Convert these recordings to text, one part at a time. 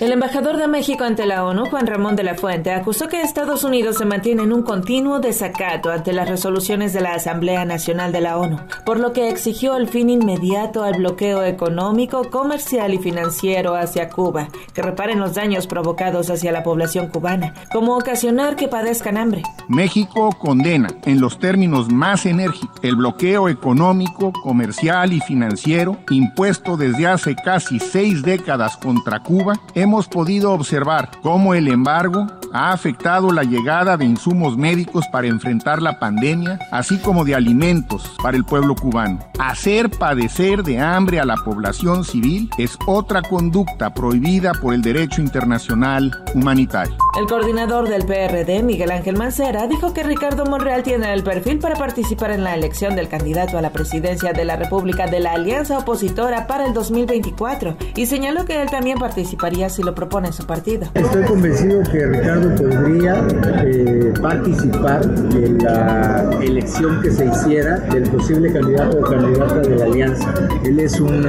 El embajador de México ante la ONU, Juan Ramón de la Fuente, acusó que Estados Unidos se mantiene en un continuo desacato ante las resoluciones de la Asamblea Nacional de la ONU, por lo que exigió el fin inmediato al bloqueo económico, comercial y financiero hacia Cuba, que reparen los daños provocados hacia la población cubana, como ocasionar que padezcan hambre. México condena, en los términos más enérgicos, el bloqueo económico, comercial y financiero impuesto desde hace casi seis décadas contra Cuba hemos podido observar cómo el embargo ha afectado la llegada de insumos médicos para enfrentar la pandemia, así como de alimentos para el pueblo cubano. Hacer padecer de hambre a la población civil es otra conducta prohibida por el derecho internacional humanitario. El coordinador del PRD, Miguel Ángel Mancera, dijo que Ricardo Monreal tiene el perfil para participar en la elección del candidato a la presidencia de la República de la Alianza Opositora para el 2024 y señaló que él también participaría si lo propone su partido. Estoy convencido que Ricardo podría eh, participar en la elección que se hiciera del posible candidato o candidata de la alianza. Él es un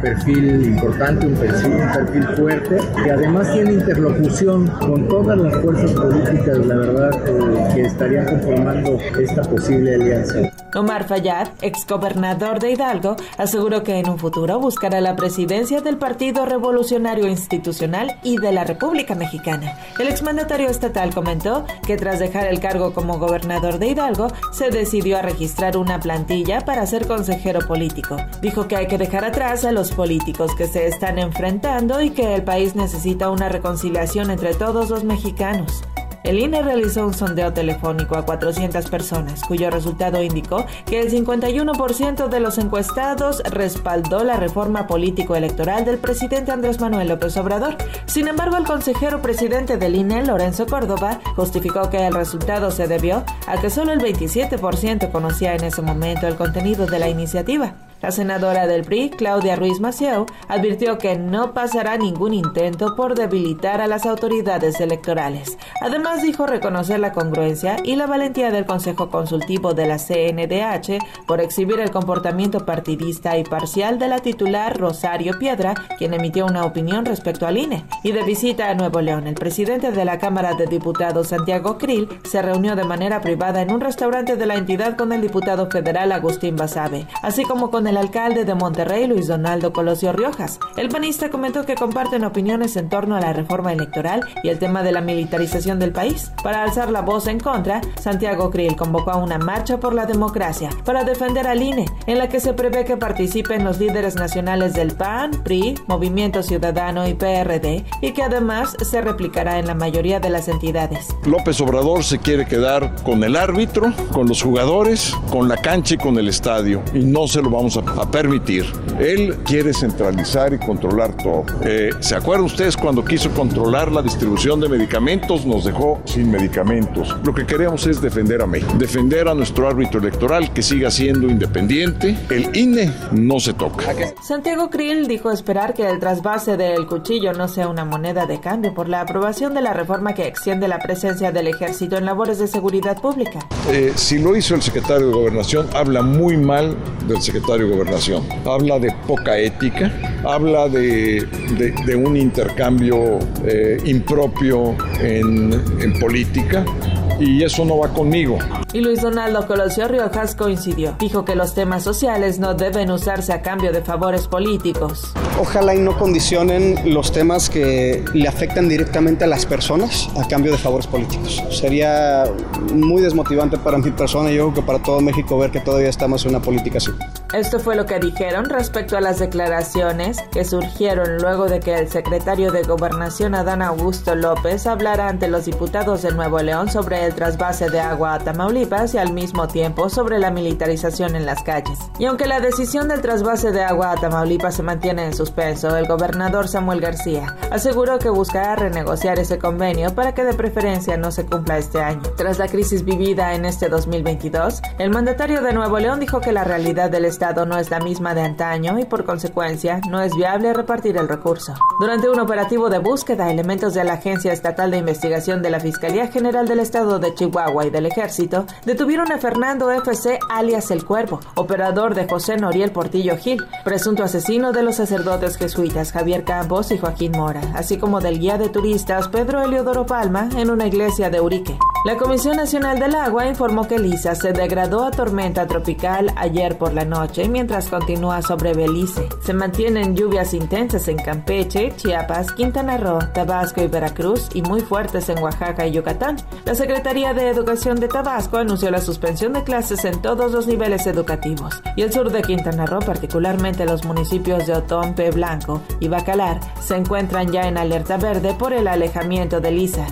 perfil importante, un perfil, fuerte, que además tiene interlocución con todas las fuerzas políticas, la verdad, eh, que estarían conformando esta posible alianza. Omar Fayad, exgobernador de Hidalgo, aseguró que en un futuro buscará la presidencia del Partido Revolucionario Institucional y de la República Mexicana. El exmandatario estatal comentó que tras dejar el cargo como gobernador de Hidalgo, se decidió a registrar una plantilla para ser consejero político. Dijo que hay que dejar atrás a los políticos que se están enfrentando y que el país necesita una reconciliación entre todos los mexicanos. El INE realizó un sondeo telefónico a 400 personas, cuyo resultado indicó que el 51% de los encuestados respaldó la reforma político-electoral del presidente Andrés Manuel López Obrador. Sin embargo, el consejero presidente del INE, Lorenzo Córdoba, justificó que el resultado se debió a que solo el 27% conocía en ese momento el contenido de la iniciativa. La senadora del PRI, Claudia Ruiz Maciel, advirtió que no pasará ningún intento por debilitar a las autoridades electorales. Además, dijo reconocer la congruencia y la valentía del Consejo Consultivo de la CNDH por exhibir el comportamiento partidista y parcial de la titular Rosario Piedra, quien emitió una opinión respecto al INE. Y de visita a Nuevo León, el presidente de la Cámara de Diputados, Santiago Krill, se reunió de manera privada en un restaurante de la entidad con el diputado federal Agustín Basabe, así como con el alcalde de Monterrey, Luis Donaldo Colosio Riojas. El panista comentó que comparten opiniones en torno a la reforma electoral y el tema de la militarización del país. Para alzar la voz en contra, Santiago Krill convocó a una marcha por la democracia para defender al INE, en la que se prevé que participen los líderes nacionales del PAN, PRI, Movimiento Ciudadano y PRD, y que además se replicará en la mayoría de las entidades. López Obrador se quiere quedar con el árbitro, con los jugadores, con la cancha y con el estadio, y no se lo vamos a a permitir. Él quiere centralizar y controlar todo. Eh, ¿Se acuerdan ustedes cuando quiso controlar la distribución de medicamentos? Nos dejó sin medicamentos. Lo que queremos es defender a México, defender a nuestro árbitro electoral que siga siendo independiente. El INE no se toca. Santiago Krill dijo esperar que el trasvase del cuchillo no sea una moneda de cambio por la aprobación de la reforma que extiende la presencia del ejército en labores de seguridad pública. Eh, si lo hizo el secretario de Gobernación, habla muy mal del secretario Gobernación. Habla de poca ética, habla de, un intercambio eh, impropio en, en política y eso no va conmigo. Y Luis Donaldo Colosio Riojas coincidió. Dijo que los temas sociales no deben usarse a cambio de favores políticos. Ojalá y no condicionen los temas que le afectan directamente a las personas a cambio de favores políticos. Sería muy desmotivante para mi persona y yo creo que para todo México ver que todavía estamos en una política así. Esto fue lo que dijeron respecto a las declaraciones que surgieron luego de que el secretario de Gobernación Adán Augusto López hablara ante los diputados de Nuevo León sobre el trasvase de agua a Tamaulipas y al mismo tiempo sobre la militarización en las calles. Y aunque la decisión del trasvase de agua a Tamaulipas se mantiene en suspenso, el gobernador Samuel García aseguró que buscará renegociar ese convenio para que de preferencia no se cumpla este año. Tras la crisis vivida en este 2022, el mandatario de Nuevo León dijo que la realidad del Estado no es la misma de antaño y por consecuencia no es viable repartir el recurso. Durante un operativo de búsqueda, elementos de la Agencia Estatal de Investigación de la Fiscalía General del Estado De Chihuahua y del Ejército detuvieron a Fernando FC alias El Cuervo, operador de José Noriel Portillo Gil, presunto asesino de los sacerdotes jesuitas Javier Campos y Joaquín Mora, así como del guía de turistas Pedro Eliodoro Palma en una iglesia de Urique. La Comisión Nacional del Agua informó que Lisa se degradó a tormenta tropical ayer por la noche mientras continúa sobre Belice. Se mantienen lluvias intensas en Campeche, Chiapas, Quintana Roo, Tabasco y Veracruz y muy fuertes en Oaxaca y Yucatán. La Secretaría de Educación de Tabasco anunció la suspensión de clases en todos los niveles educativos. Y el sur de Quintana Roo, particularmente los municipios de Otón, Pe Blanco y Bacalar, se encuentran ya en alerta verde por el alejamiento de Lisa.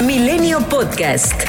Milenio Podcast.